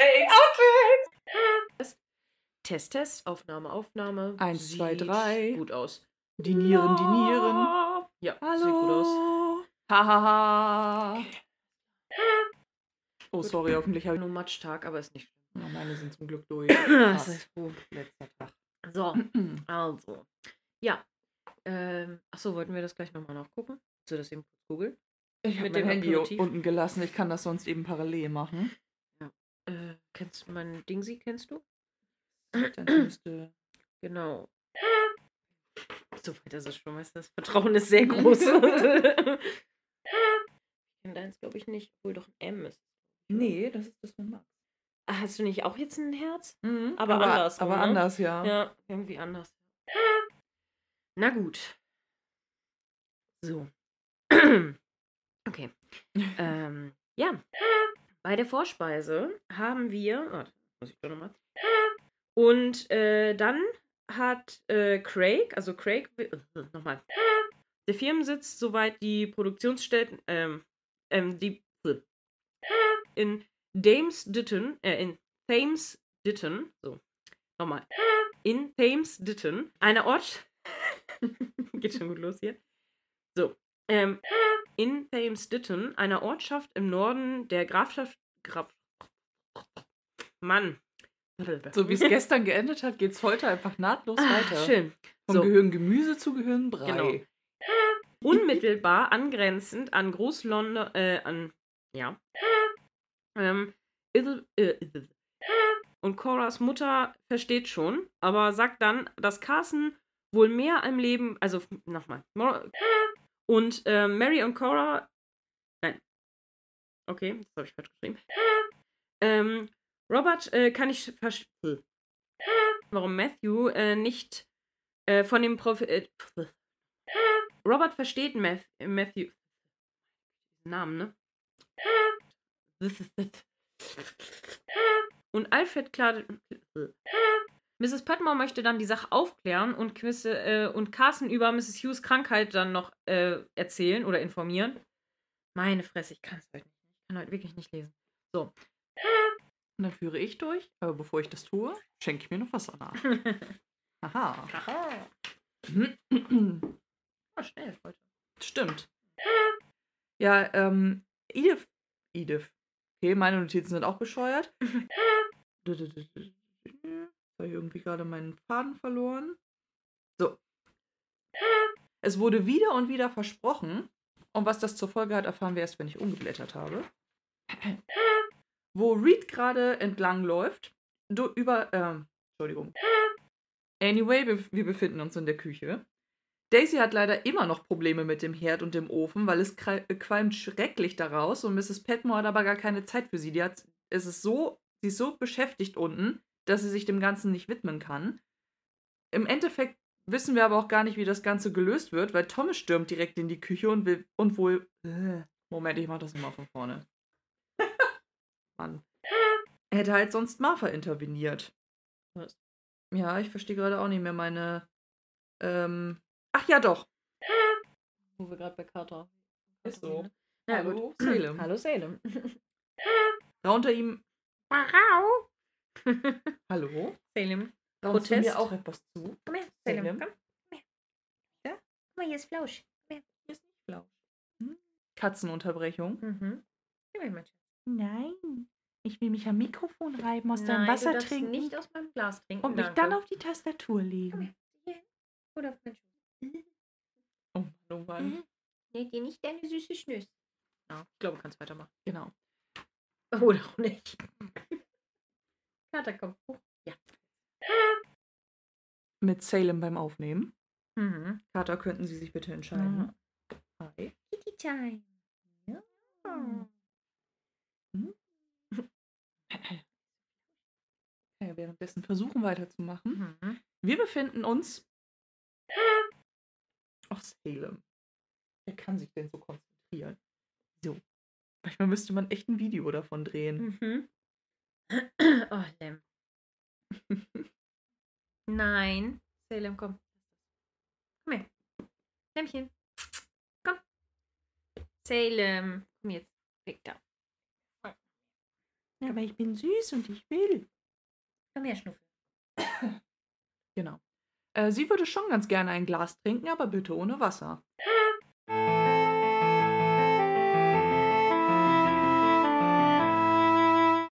Outtakes. Outtakes. Test, Test, Aufnahme, Aufnahme. Eins, zwei, Sieht drei. Gut aus. Die Nieren, die Nieren. Ja, Hallo. sieht gut aus. Hahaha. Oh, Gut. sorry, hoffentlich habe ich Nur Matschtag, aber ist nicht schlimm. Oh, meine sind zum Glück durch. Das ist gut. Letzter Tag. So, also. Ja. Ähm, achso, wollten wir das gleich nochmal nachgucken? Du das eben kurz googeln? Ich habe Mit mein dem Handy unten gelassen. Ich kann das sonst eben parallel machen. Äh, kennst du meinen Dingsi, kennst du? Genau. So weit ist es schon, weißt du, das Vertrauen ist sehr groß. ich kenne deins, glaube ich, nicht, obwohl doch ein M ist. Nee, das ist das von Max. Ah, Hast du nicht auch jetzt ein Herz? Mhm, Aber andersrum, Aber ne? anders, ja. Ja, irgendwie anders. Na gut. So. okay. ähm, ja. Bei der Vorspeise haben wir. Warte, muss ich doch nochmal. Und äh, dann hat äh, Craig, also Craig, äh, nochmal. Der Firmensitz, soweit die Produktionsstätten, ähm, ähm, die in Thames Ditton, äh, in Thames Ditton, so, nochmal, in Thames Ditton, einer Ort, geht schon gut los hier, so, ähm, in Thames Ditton, einer Ortschaft im Norden der Grafschaft, Graf, Mann, So wie es gestern geendet hat, geht es heute einfach nahtlos ah, weiter. schön, Von So. Gehirn Gemüse zu Gehirn Brei. Genau. unmittelbar angrenzend an Groß-London, äh, an, ja, ähm, Ithel, äh, Ithel. und Coras Mutter versteht schon, aber sagt dann, dass Carson wohl mehr am Leben, also nochmal, und äh, Mary und Cora, nein, okay, das habe ich falsch geschrieben, ähm, Robert äh, kann ich verstehen, warum Matthew äh, nicht äh, von dem Prof äh, Robert versteht Math Matthew. Namen, ne? Und Alfred klar. Mrs. Petmore möchte dann die Sache aufklären und, Quiz, äh, und Carson über Mrs. Hughes Krankheit dann noch äh, erzählen oder informieren. Meine Fresse, ich kann es heute nicht. Ich kann heute wirklich nicht lesen. So. Und dann führe ich durch. Aber bevor ich das tue, schenke ich mir noch Wasser nach. Aha. Aha. Ah, schnell heute. Stimmt. Ja, ähm, Edith. Edith. Okay, meine Notizen sind auch bescheuert. Habe ich irgendwie gerade meinen Faden verloren. So. Es wurde wieder und wieder versprochen. Und was das zur Folge hat, erfahren wir erst, wenn ich umgeblättert habe. Wo Reed gerade entlang läuft, über, ähm, Entschuldigung. Anyway, wir, befinden uns in der Küche. Daisy hat leider immer noch Probleme mit dem Herd und dem Ofen, weil es äh, qualmt schrecklich daraus und Mrs. Petmore hat aber gar keine Zeit für sie. Die hat, es ist so, sie ist so beschäftigt unten, dass sie sich dem Ganzen nicht widmen kann. Im Endeffekt wissen wir aber auch gar nicht, wie das Ganze gelöst wird, weil Thomas stürmt direkt in die Küche und will und wohl. Äh, Moment, ich mach das nochmal von vorne. Mann. Hätte halt sonst Martha interveniert. Was? Ja, ich verstehe gerade auch nicht mehr meine. Ähm. Ach ja, doch. Wo wir gerade bei Carter. Ist so. Ja, Hallo, gut. Salem. Hallo Salem. Raunte ihm. Wow. Hallo? Salem. Raunst du mir auch etwas zu? Komm her, Salem, Salem. komm. Komm her. Ja? Guck mal, hier ist Flausch. Hier ist nicht Flausch. Hm? Katzenunterbrechung. Mhm. Nein. Ich will mich am Mikrofon reiben, aus deinem Nein, Wasser du darfst trinken nicht aus meinem Glas trinken. und mich danke. dann auf die Tastatur Komm legen. her. Hier. Oder auf meinen Schoß. Oh Mann, oh Mann. Mhm. Nee, dir nicht deine süße Schnüss. Ja, ich glaube, du kannst weitermachen. Genau. Oder auch nicht. Kater, komm. hoch. Ja. Mit Salem beim Aufnehmen. Mhm. Kater, könnten Sie sich bitte entscheiden? Hi. Kitty Time. Ja. Ja, währenddessen versuchen weiterzumachen. Mhm. Wir befinden uns. Ach, Salem. Wer kann sich denn so konzentrieren? So. Manchmal müsste man echt ein Video davon drehen. Mhm. Oh, Lem. Nein. Salem, komm. Komm her. Lämmchen. Komm. Salem. Komm jetzt. Weg da. Aber ich bin süß und ich will. Komm her, Schnuffel. Genau. Äh, sie würde schon ganz gerne ein Glas trinken, aber bitte ohne Wasser.